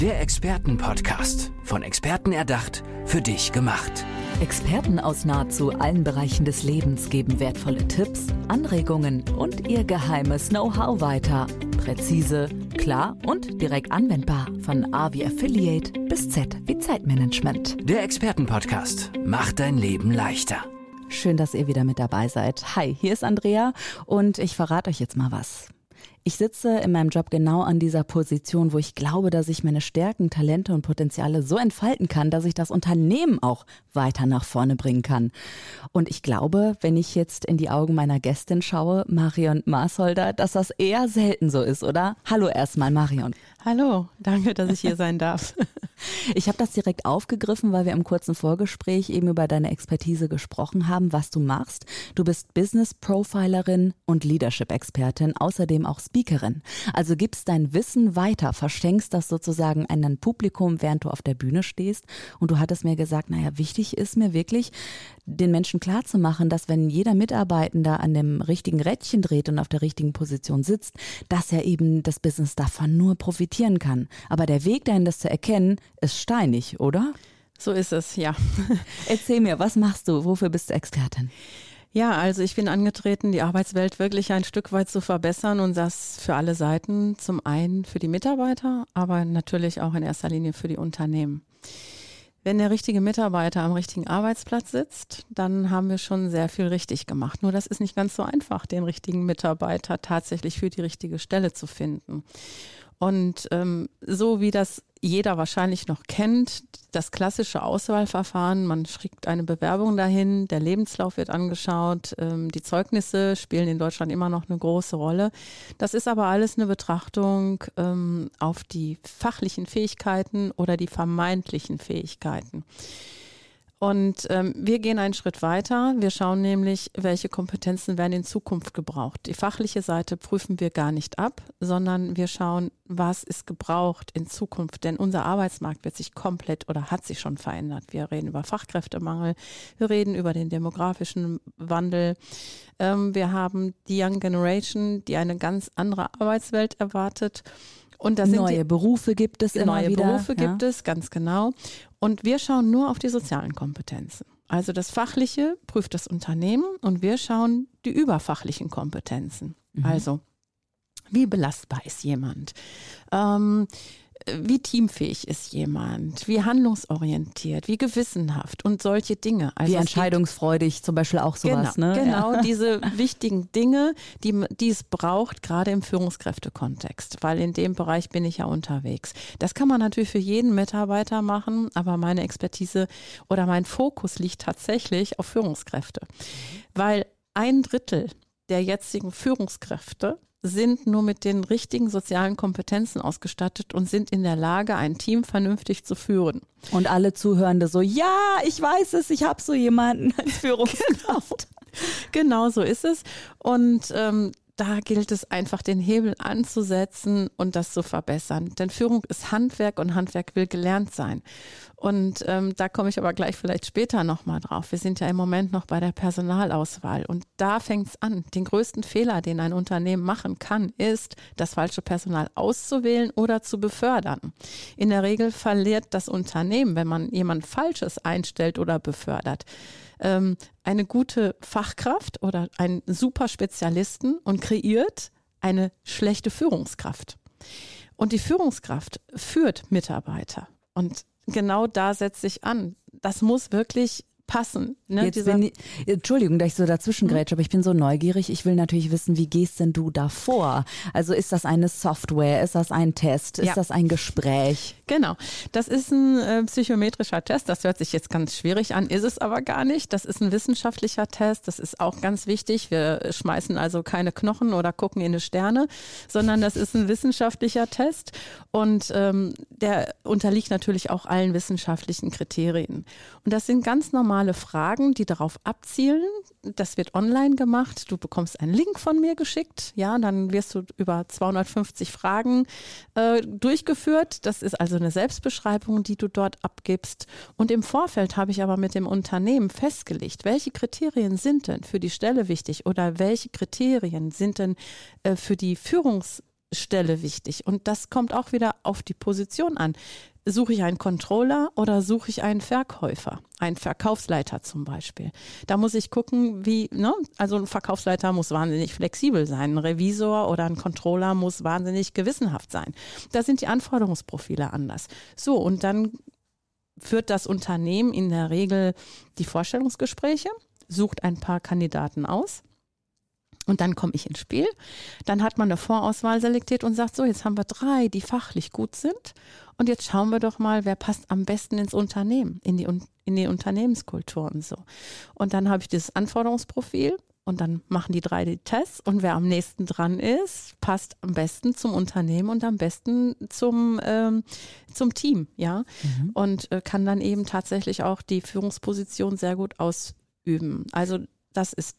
Der Expertenpodcast. Von Experten erdacht, für dich gemacht. Experten aus nahezu allen Bereichen des Lebens geben wertvolle Tipps, Anregungen und ihr geheimes Know-how weiter. Präzise, klar und direkt anwendbar. Von A wie Affiliate bis Z wie Zeitmanagement. Der Expertenpodcast macht dein Leben leichter. Schön, dass ihr wieder mit dabei seid. Hi, hier ist Andrea und ich verrate euch jetzt mal was. Ich sitze in meinem Job genau an dieser Position, wo ich glaube, dass ich meine Stärken, Talente und Potenziale so entfalten kann, dass ich das Unternehmen auch weiter nach vorne bringen kann. Und ich glaube, wenn ich jetzt in die Augen meiner Gästin schaue, Marion Marsholder, dass das eher selten so ist, oder? Hallo erstmal, Marion. Hallo, danke, dass ich hier sein darf. Ich habe das direkt aufgegriffen, weil wir im kurzen Vorgespräch eben über deine Expertise gesprochen haben, was du machst. Du bist Business Profilerin und Leadership Expertin, außerdem auch Speakerin. Also gibst dein Wissen weiter, verschenkst das sozusagen an dein Publikum, während du auf der Bühne stehst. Und du hattest mir gesagt, naja, wichtig ist mir wirklich, den Menschen klarzumachen, dass wenn jeder Mitarbeitende an dem richtigen Rädchen dreht und auf der richtigen Position sitzt, dass er eben das Business davon nur profitieren kann. Aber der Weg dahin, das zu erkennen, ist steinig, oder? So ist es, ja. Erzähl mir, was machst du? Wofür bist du Expertin? Ja, also ich bin angetreten, die Arbeitswelt wirklich ein Stück weit zu verbessern und das für alle Seiten. Zum einen für die Mitarbeiter, aber natürlich auch in erster Linie für die Unternehmen. Wenn der richtige Mitarbeiter am richtigen Arbeitsplatz sitzt, dann haben wir schon sehr viel richtig gemacht. Nur das ist nicht ganz so einfach, den richtigen Mitarbeiter tatsächlich für die richtige Stelle zu finden. Und ähm, so wie das jeder wahrscheinlich noch kennt, das klassische Auswahlverfahren. Man schickt eine Bewerbung dahin, der Lebenslauf wird angeschaut, ähm, die Zeugnisse spielen in Deutschland immer noch eine große Rolle. Das ist aber alles eine Betrachtung ähm, auf die fachlichen Fähigkeiten oder die vermeintlichen Fähigkeiten. Und ähm, wir gehen einen Schritt weiter. Wir schauen nämlich, welche Kompetenzen werden in Zukunft gebraucht. Die fachliche Seite prüfen wir gar nicht ab, sondern wir schauen, was ist gebraucht in Zukunft. Denn unser Arbeitsmarkt wird sich komplett oder hat sich schon verändert. Wir reden über Fachkräftemangel, wir reden über den demografischen Wandel. Ähm, wir haben die Young Generation, die eine ganz andere Arbeitswelt erwartet. Und da sind neue die, Berufe gibt es immer neue wieder. Neue Berufe gibt es, ganz genau. Und wir schauen nur auf die sozialen Kompetenzen. Also das Fachliche prüft das Unternehmen und wir schauen die überfachlichen Kompetenzen. Mhm. Also wie belastbar ist jemand? Ähm, wie teamfähig ist jemand, wie handlungsorientiert, wie gewissenhaft und solche Dinge. Also wie entscheidungsfreudig zum Beispiel auch sowas. Genau, ne? genau ja. diese wichtigen Dinge, die, die es braucht, gerade im Führungskräftekontext, weil in dem Bereich bin ich ja unterwegs. Das kann man natürlich für jeden Mitarbeiter machen, aber meine Expertise oder mein Fokus liegt tatsächlich auf Führungskräfte, weil ein Drittel der jetzigen Führungskräfte sind nur mit den richtigen sozialen Kompetenzen ausgestattet und sind in der Lage, ein Team vernünftig zu führen. Und alle Zuhörende so, ja, ich weiß es, ich habe so jemanden als Führungskraft. Genau. genau so ist es. Und ähm, da gilt es einfach, den Hebel anzusetzen und das zu verbessern. Denn Führung ist Handwerk und Handwerk will gelernt sein. Und ähm, da komme ich aber gleich vielleicht später nochmal drauf. Wir sind ja im Moment noch bei der Personalauswahl und da fängt es an. Den größten Fehler, den ein Unternehmen machen kann, ist, das falsche Personal auszuwählen oder zu befördern. In der Regel verliert das Unternehmen, wenn man jemand Falsches einstellt oder befördert ähm, eine gute Fachkraft oder einen super Spezialisten und kreiert eine schlechte Führungskraft. Und die Führungskraft führt Mitarbeiter. Und genau da setze ich an. Das muss wirklich passen. Ne? Jetzt bin Entschuldigung, dass ich so dazwischen mhm. grätsche, aber ich bin so neugierig. Ich will natürlich wissen, wie gehst denn du da vor? Also ist das eine Software? Ist das ein Test? Ist ja. das ein Gespräch? Genau. Das ist ein äh, psychometrischer Test. Das hört sich jetzt ganz schwierig an, ist es aber gar nicht. Das ist ein wissenschaftlicher Test. Das ist auch ganz wichtig. Wir schmeißen also keine Knochen oder gucken in die Sterne, sondern das ist ein wissenschaftlicher Test und ähm, der unterliegt natürlich auch allen wissenschaftlichen Kriterien. Und das sind ganz normale normale Fragen, die darauf abzielen. Das wird online gemacht. Du bekommst einen Link von mir geschickt. Ja, dann wirst du über 250 Fragen äh, durchgeführt. Das ist also eine Selbstbeschreibung, die du dort abgibst. Und im Vorfeld habe ich aber mit dem Unternehmen festgelegt, welche Kriterien sind denn für die Stelle wichtig oder welche Kriterien sind denn äh, für die Führungs Stelle wichtig. Und das kommt auch wieder auf die Position an. Suche ich einen Controller oder suche ich einen Verkäufer, einen Verkaufsleiter zum Beispiel? Da muss ich gucken, wie, ne? Also ein Verkaufsleiter muss wahnsinnig flexibel sein, ein Revisor oder ein Controller muss wahnsinnig gewissenhaft sein. Da sind die Anforderungsprofile anders. So, und dann führt das Unternehmen in der Regel die Vorstellungsgespräche, sucht ein paar Kandidaten aus und dann komme ich ins Spiel. Dann hat man eine Vorauswahl selektiert und sagt, so, jetzt haben wir drei, die fachlich gut sind. Und jetzt schauen wir doch mal, wer passt am besten ins Unternehmen, in die, in die Unternehmenskultur und so. Und dann habe ich dieses Anforderungsprofil und dann machen die drei die Tests und wer am nächsten dran ist, passt am besten zum Unternehmen und am besten zum, ähm, zum Team, ja. Mhm. Und äh, kann dann eben tatsächlich auch die Führungsposition sehr gut ausüben. Also das ist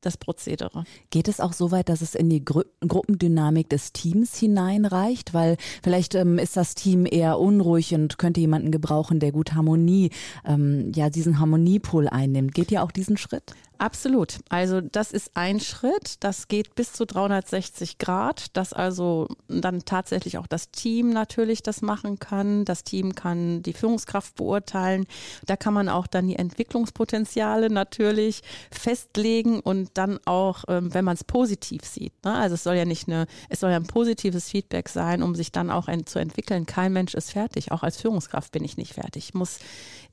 das Prozedere. Geht es auch so weit, dass es in die Gru Gruppendynamik des Teams hineinreicht? Weil vielleicht ähm, ist das Team eher unruhig und könnte jemanden gebrauchen, der gut Harmonie, ähm, ja, diesen Harmoniepool einnimmt. Geht ihr auch diesen Schritt? Absolut. Also das ist ein Schritt, das geht bis zu 360 Grad, dass also dann tatsächlich auch das Team natürlich das machen kann. Das Team kann die Führungskraft beurteilen. Da kann man auch dann die Entwicklungspotenziale natürlich festlegen und dann auch, ähm, wenn man es positiv sieht. Ne? Also es soll ja nicht eine, es soll ja ein positives Feedback sein, um sich dann auch zu entwickeln. Kein Mensch ist fertig. Auch als Führungskraft bin ich nicht fertig. Ich muss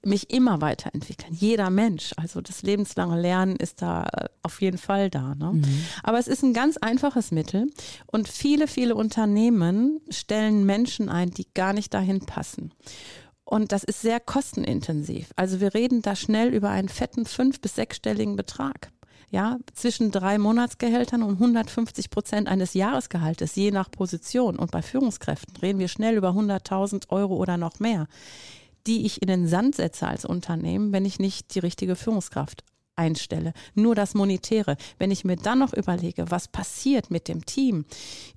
mich immer weiterentwickeln. Jeder Mensch. Also das lebenslange Lernen ist da äh, auf jeden Fall da. Ne? Mhm. Aber es ist ein ganz einfaches Mittel und viele, viele Unternehmen stellen Menschen ein, die gar nicht dahin passen. Und das ist sehr kostenintensiv. Also wir reden da schnell über einen fetten fünf- bis sechsstelligen Betrag. Ja, zwischen drei Monatsgehältern und 150 Prozent eines Jahresgehaltes, je nach Position. Und bei Führungskräften reden wir schnell über 100.000 Euro oder noch mehr die ich in den Sand setze als Unternehmen, wenn ich nicht die richtige Führungskraft einstelle. Nur das Monetäre. Wenn ich mir dann noch überlege, was passiert mit dem Team,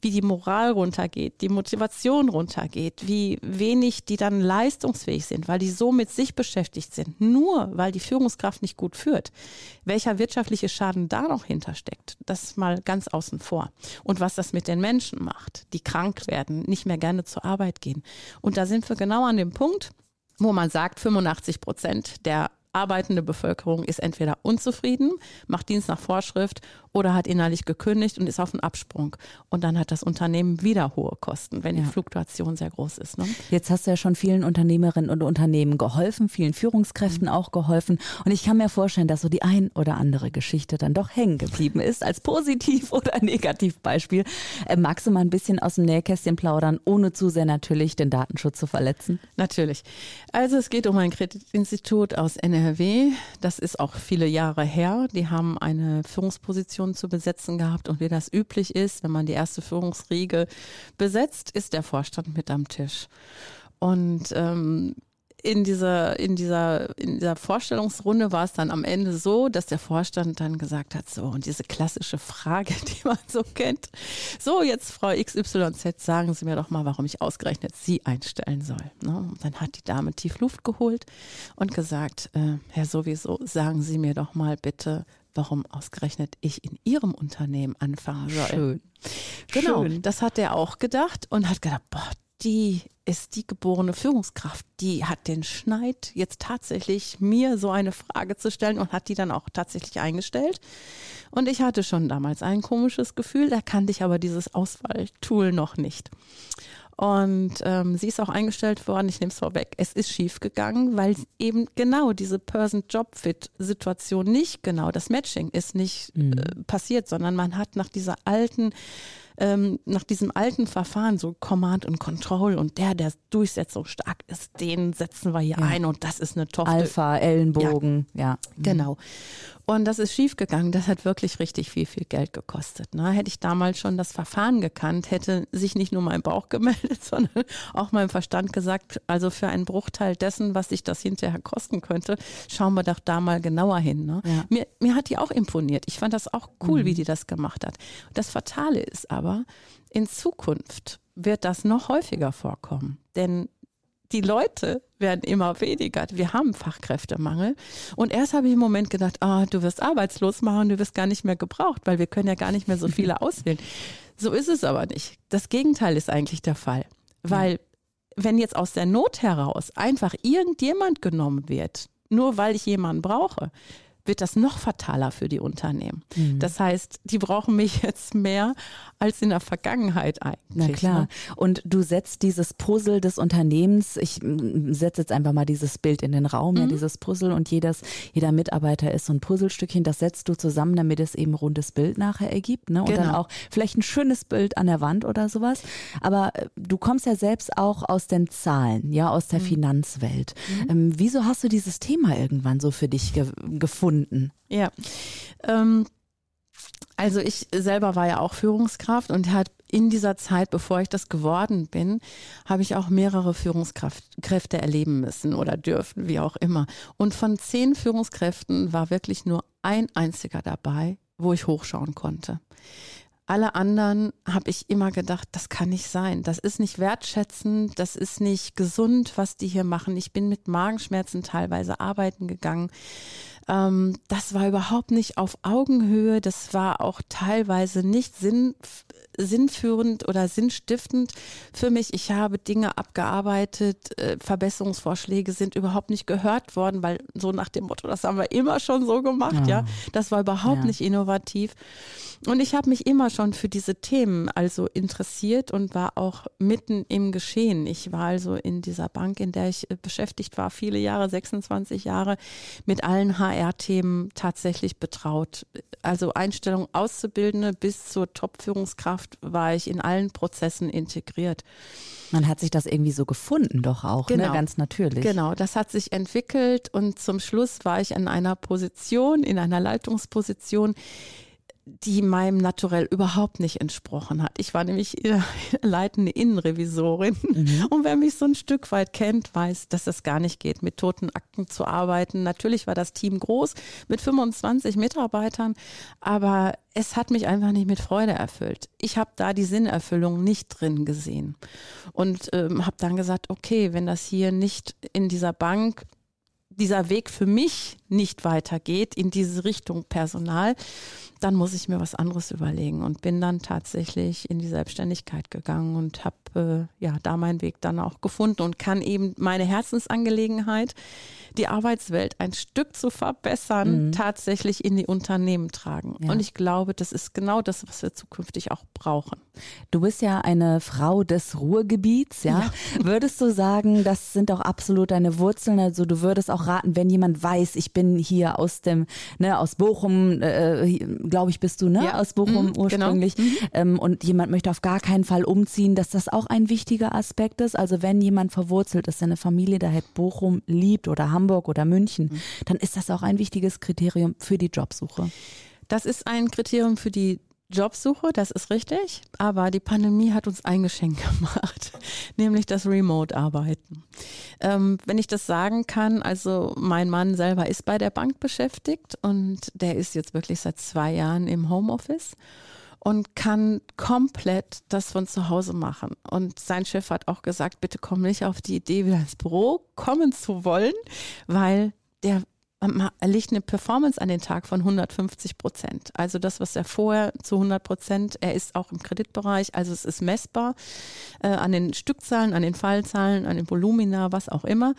wie die Moral runtergeht, die Motivation runtergeht, wie wenig die dann leistungsfähig sind, weil die so mit sich beschäftigt sind, nur weil die Führungskraft nicht gut führt, welcher wirtschaftliche Schaden da noch hintersteckt, das mal ganz außen vor. Und was das mit den Menschen macht, die krank werden, nicht mehr gerne zur Arbeit gehen. Und da sind wir genau an dem Punkt, wo man sagt, 85 Prozent der arbeitende Bevölkerung ist entweder unzufrieden, macht Dienst nach Vorschrift oder hat innerlich gekündigt und ist auf dem Absprung. Und dann hat das Unternehmen wieder hohe Kosten, wenn ja. die Fluktuation sehr groß ist. Ne? Jetzt hast du ja schon vielen Unternehmerinnen und Unternehmen geholfen, vielen Führungskräften mhm. auch geholfen. Und ich kann mir vorstellen, dass so die ein oder andere Geschichte dann doch hängen geblieben ist, als Positiv- oder Negativbeispiel. Äh, magst du mal ein bisschen aus dem Nähkästchen plaudern, ohne zu sehr natürlich den Datenschutz zu verletzen? Natürlich. Also es geht um ein Kreditinstitut aus NRW. Das ist auch viele Jahre her. Die haben eine Führungsposition zu besetzen gehabt und wie das üblich ist, wenn man die erste Führungsriege besetzt, ist der Vorstand mit am Tisch. Und ähm, in dieser, in dieser, in dieser Vorstellungsrunde war es dann am Ende so, dass der Vorstand dann gesagt hat, so, und diese klassische Frage, die man so kennt. So, jetzt Frau XYZ, sagen Sie mir doch mal, warum ich ausgerechnet Sie einstellen soll. Ne? Und dann hat die Dame tief Luft geholt und gesagt, äh, Herr sowieso, sagen Sie mir doch mal bitte, warum ausgerechnet ich in ihrem Unternehmen anfangen soll. Schön. Genau, Schön. das hat er auch gedacht und hat gedacht, boah, die ist die geborene Führungskraft. Die hat den Schneid, jetzt tatsächlich mir so eine Frage zu stellen und hat die dann auch tatsächlich eingestellt. Und ich hatte schon damals ein komisches Gefühl, da kannte ich aber dieses Auswahltool noch nicht. Und ähm, sie ist auch eingestellt worden, ich nehme es vorweg. Es ist schief gegangen, weil eben genau diese Person-Job-Fit-Situation nicht genau, das Matching ist nicht mhm. äh, passiert, sondern man hat nach dieser alten ähm, nach diesem alten Verfahren, so Command und Control und der, der durchsetzungsstark ist, den setzen wir hier ja. ein und das ist eine Tochter. Alpha, Ellenbogen, ja. ja. Genau. Und das ist schiefgegangen. Das hat wirklich richtig viel, viel Geld gekostet. Ne? Hätte ich damals schon das Verfahren gekannt, hätte sich nicht nur mein Bauch gemeldet, sondern auch mein Verstand gesagt, also für einen Bruchteil dessen, was sich das hinterher kosten könnte, schauen wir doch da mal genauer hin. Ne? Ja. Mir, mir hat die auch imponiert. Ich fand das auch cool, mhm. wie die das gemacht hat. Das Fatale ist aber, in Zukunft wird das noch häufiger vorkommen. Denn die Leute werden immer weniger. Wir haben Fachkräftemangel. Und erst habe ich im Moment gedacht, ah, du wirst arbeitslos machen, du wirst gar nicht mehr gebraucht, weil wir können ja gar nicht mehr so viele auswählen. So ist es aber nicht. Das Gegenteil ist eigentlich der Fall. Weil wenn jetzt aus der Not heraus einfach irgendjemand genommen wird, nur weil ich jemanden brauche, wird das noch fataler für die Unternehmen. Mhm. Das heißt, die brauchen mich jetzt mehr als in der Vergangenheit eigentlich. Na klar. Ne? Und du setzt dieses Puzzle des Unternehmens, ich setze jetzt einfach mal dieses Bild in den Raum, mhm. ja, dieses Puzzle und jedes, jeder Mitarbeiter ist so ein Puzzlestückchen, das setzt du zusammen, damit es eben ein rundes Bild nachher ergibt. Ne? Und genau. dann auch vielleicht ein schönes Bild an der Wand oder sowas. Aber äh, du kommst ja selbst auch aus den Zahlen, ja, aus der mhm. Finanzwelt. Mhm. Ähm, wieso hast du dieses Thema irgendwann so für dich ge gefunden? Gefunden? Ja. Ähm, also ich selber war ja auch Führungskraft und hat in dieser Zeit, bevor ich das geworden bin, habe ich auch mehrere Führungskräfte erleben müssen oder dürfen, wie auch immer. Und von zehn Führungskräften war wirklich nur ein einziger dabei, wo ich hochschauen konnte. Alle anderen habe ich immer gedacht, das kann nicht sein. Das ist nicht wertschätzend, das ist nicht gesund, was die hier machen. Ich bin mit Magenschmerzen teilweise arbeiten gegangen. Ähm, das war überhaupt nicht auf Augenhöhe. Das war auch teilweise nicht sinn, sinnführend oder sinnstiftend für mich. Ich habe Dinge abgearbeitet, äh, Verbesserungsvorschläge sind überhaupt nicht gehört worden, weil so nach dem Motto, das haben wir immer schon so gemacht, ja. ja. Das war überhaupt ja. nicht innovativ. Und ich habe mich immer schon für diese Themen also interessiert und war auch mitten im Geschehen. Ich war also in dieser Bank, in der ich äh, beschäftigt war, viele Jahre, 26 Jahre, mit allen HR-Themen tatsächlich betraut. Also Einstellung Auszubildende bis zur Top-Führungskraft war ich in allen Prozessen integriert. Man hat sich das irgendwie so gefunden, doch auch, ne? genau. ne? ganz natürlich. Genau, das hat sich entwickelt und zum Schluss war ich in einer Position, in einer Leitungsposition, die meinem Naturell überhaupt nicht entsprochen hat. Ich war nämlich leitende Innenrevisorin. Mhm. Und wer mich so ein Stück weit kennt, weiß, dass das gar nicht geht, mit toten Akten zu arbeiten. Natürlich war das Team groß mit 25 Mitarbeitern, aber es hat mich einfach nicht mit Freude erfüllt. Ich habe da die Sinnerfüllung nicht drin gesehen und ähm, habe dann gesagt, okay, wenn das hier nicht in dieser Bank dieser Weg für mich nicht weitergeht in diese Richtung Personal, dann muss ich mir was anderes überlegen und bin dann tatsächlich in die Selbstständigkeit gegangen und habe äh, ja da meinen Weg dann auch gefunden und kann eben meine Herzensangelegenheit, die Arbeitswelt ein Stück zu verbessern, mhm. tatsächlich in die Unternehmen tragen. Ja. Und ich glaube, das ist genau das, was wir zukünftig auch brauchen. Du bist ja eine Frau des Ruhrgebiets, ja? ja. Würdest du sagen, das sind auch absolut deine Wurzeln? Also du würdest auch raten, wenn jemand weiß, ich bin hier aus dem, ne, aus Bochum, äh, glaube ich, bist du, ne? Ja. Aus Bochum mhm, genau. ursprünglich. Genau. Mhm. Ähm, und jemand möchte auf gar keinen Fall umziehen, dass das auch ein wichtiger Aspekt ist. Also wenn jemand verwurzelt ist, seine Familie da halt Bochum liebt oder Hamburg oder München, mhm. dann ist das auch ein wichtiges Kriterium für die Jobsuche. Das ist ein Kriterium für die Jobsuche, das ist richtig, aber die Pandemie hat uns ein Geschenk gemacht, nämlich das Remote-Arbeiten. Ähm, wenn ich das sagen kann, also mein Mann selber ist bei der Bank beschäftigt und der ist jetzt wirklich seit zwei Jahren im Homeoffice und kann komplett das von zu Hause machen. Und sein Chef hat auch gesagt, bitte komm nicht auf die Idee, wieder ins Büro kommen zu wollen, weil der er legt eine Performance an den Tag von 150 Prozent. Also das, was er vorher zu 100 Prozent, er ist auch im Kreditbereich, also es ist messbar äh, an den Stückzahlen, an den Fallzahlen, an den Volumina, was auch immer.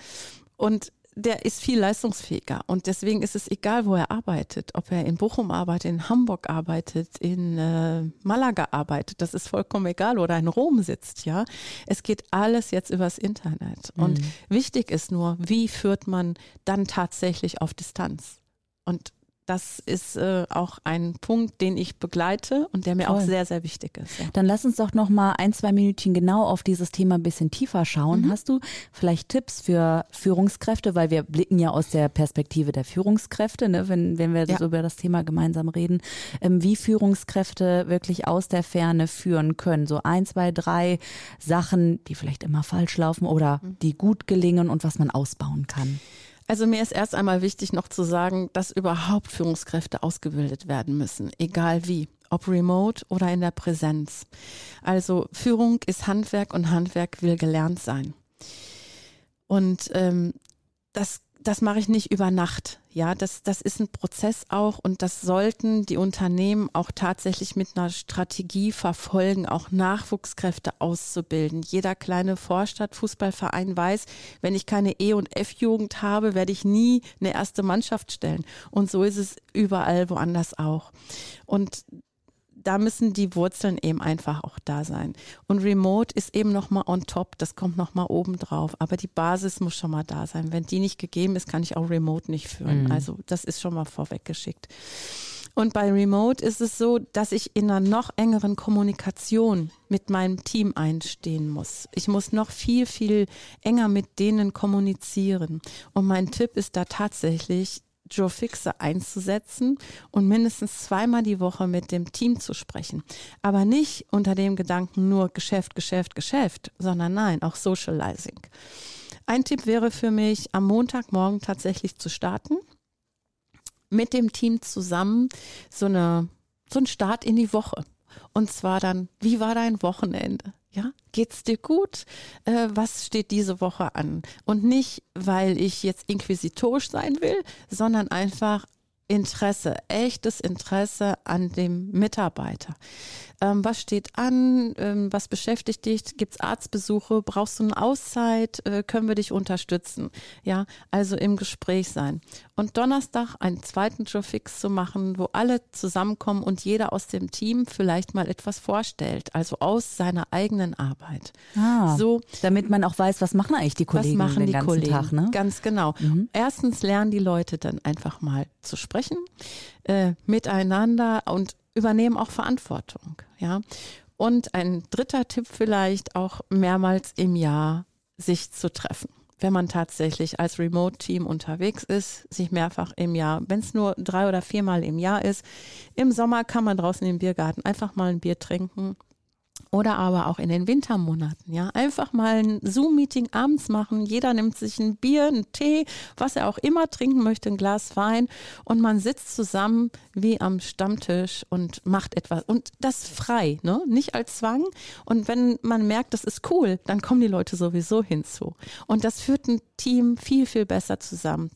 Und der ist viel leistungsfähiger und deswegen ist es egal, wo er arbeitet, ob er in Bochum arbeitet, in Hamburg arbeitet, in äh, Malaga arbeitet, das ist vollkommen egal oder in Rom sitzt, ja. Es geht alles jetzt übers Internet und mhm. wichtig ist nur, wie führt man dann tatsächlich auf Distanz? Und das ist äh, auch ein Punkt, den ich begleite und der mir Toll. auch sehr, sehr wichtig ist. Ja. Dann lass uns doch noch mal ein, zwei Minütchen genau auf dieses Thema ein bisschen tiefer schauen. Mhm. Hast du vielleicht Tipps für Führungskräfte, weil wir blicken ja aus der Perspektive der Führungskräfte, ne, wenn, wenn wir ja. so über das Thema gemeinsam reden, ähm, wie Führungskräfte wirklich aus der Ferne führen können. So ein, zwei, drei Sachen, die vielleicht immer falsch laufen oder mhm. die gut gelingen und was man ausbauen kann. Also mir ist erst einmal wichtig noch zu sagen, dass überhaupt Führungskräfte ausgebildet werden müssen, egal wie, ob remote oder in der Präsenz. Also Führung ist Handwerk und Handwerk will gelernt sein. Und ähm, das das mache ich nicht über Nacht. Ja, das, das ist ein Prozess auch und das sollten die Unternehmen auch tatsächlich mit einer Strategie verfolgen, auch Nachwuchskräfte auszubilden. Jeder kleine Vorstadt-Fußballverein weiß, wenn ich keine E- und F-Jugend habe, werde ich nie eine erste Mannschaft stellen. Und so ist es überall woanders auch. Und da müssen die Wurzeln eben einfach auch da sein. Und Remote ist eben nochmal on top, das kommt nochmal oben drauf. Aber die Basis muss schon mal da sein. Wenn die nicht gegeben ist, kann ich auch Remote nicht führen. Mhm. Also das ist schon mal vorweggeschickt. Und bei Remote ist es so, dass ich in einer noch engeren Kommunikation mit meinem Team einstehen muss. Ich muss noch viel, viel enger mit denen kommunizieren. Und mein Tipp ist da tatsächlich, Joe Fixer einzusetzen und mindestens zweimal die Woche mit dem Team zu sprechen. Aber nicht unter dem Gedanken nur Geschäft, Geschäft, Geschäft, sondern nein, auch Socializing. Ein Tipp wäre für mich, am Montagmorgen tatsächlich zu starten, mit dem Team zusammen so eine, so ein Start in die Woche. Und zwar dann, wie war dein Wochenende? Ja, geht's dir gut? Äh, was steht diese Woche an? Und nicht, weil ich jetzt inquisitorisch sein will, sondern einfach Interesse, echtes Interesse an dem Mitarbeiter. Ähm, was steht an? Ähm, was beschäftigt dich? Gibt es Arztbesuche? Brauchst du eine Auszeit? Äh, können wir dich unterstützen? Ja, also im Gespräch sein. Und Donnerstag einen zweiten Joe Fix zu machen, wo alle zusammenkommen und jeder aus dem Team vielleicht mal etwas vorstellt, also aus seiner eigenen Arbeit. Ah, so, damit man auch weiß, was machen eigentlich die Kollegen was machen den die ganzen Kollegen? Tag. Ne? Ganz genau. Mhm. Erstens lernen die Leute dann einfach mal zu sprechen äh, miteinander und übernehmen auch Verantwortung. Ja. Und ein dritter Tipp vielleicht auch mehrmals im Jahr sich zu treffen. Wenn man tatsächlich als Remote-Team unterwegs ist, sich mehrfach im Jahr, wenn es nur drei oder viermal im Jahr ist. Im Sommer kann man draußen im Biergarten einfach mal ein Bier trinken oder aber auch in den Wintermonaten, ja. Einfach mal ein Zoom-Meeting abends machen. Jeder nimmt sich ein Bier, einen Tee, was er auch immer trinken möchte, ein Glas Wein. Und man sitzt zusammen wie am Stammtisch und macht etwas. Und das frei, ne? Nicht als Zwang. Und wenn man merkt, das ist cool, dann kommen die Leute sowieso hinzu. Und das führt ein Team viel, viel besser zusammen.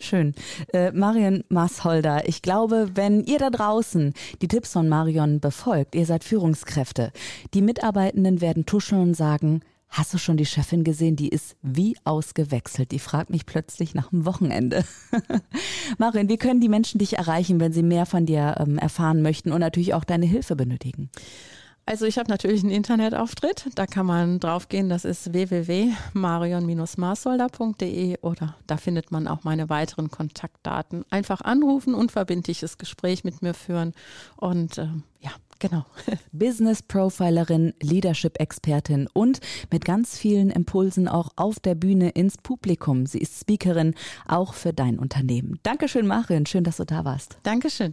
Schön. Äh, Marion Maasholder, ich glaube, wenn ihr da draußen die Tipps von Marion befolgt, ihr seid Führungskräfte, die Mitarbeitenden werden tuscheln und sagen, Hast du schon die Chefin gesehen? Die ist wie ausgewechselt. Die fragt mich plötzlich nach dem Wochenende. Marion, wie können die Menschen dich erreichen, wenn sie mehr von dir ähm, erfahren möchten und natürlich auch deine Hilfe benötigen? Also ich habe natürlich einen Internetauftritt, da kann man draufgehen, das ist www.marion-marsolder.de oder da findet man auch meine weiteren Kontaktdaten. Einfach anrufen, unverbindliches Gespräch mit mir führen und äh, ja, genau. Business Profilerin, Leadership Expertin und mit ganz vielen Impulsen auch auf der Bühne ins Publikum. Sie ist Speakerin auch für dein Unternehmen. Dankeschön, Marion. Schön, dass du da warst. Dankeschön.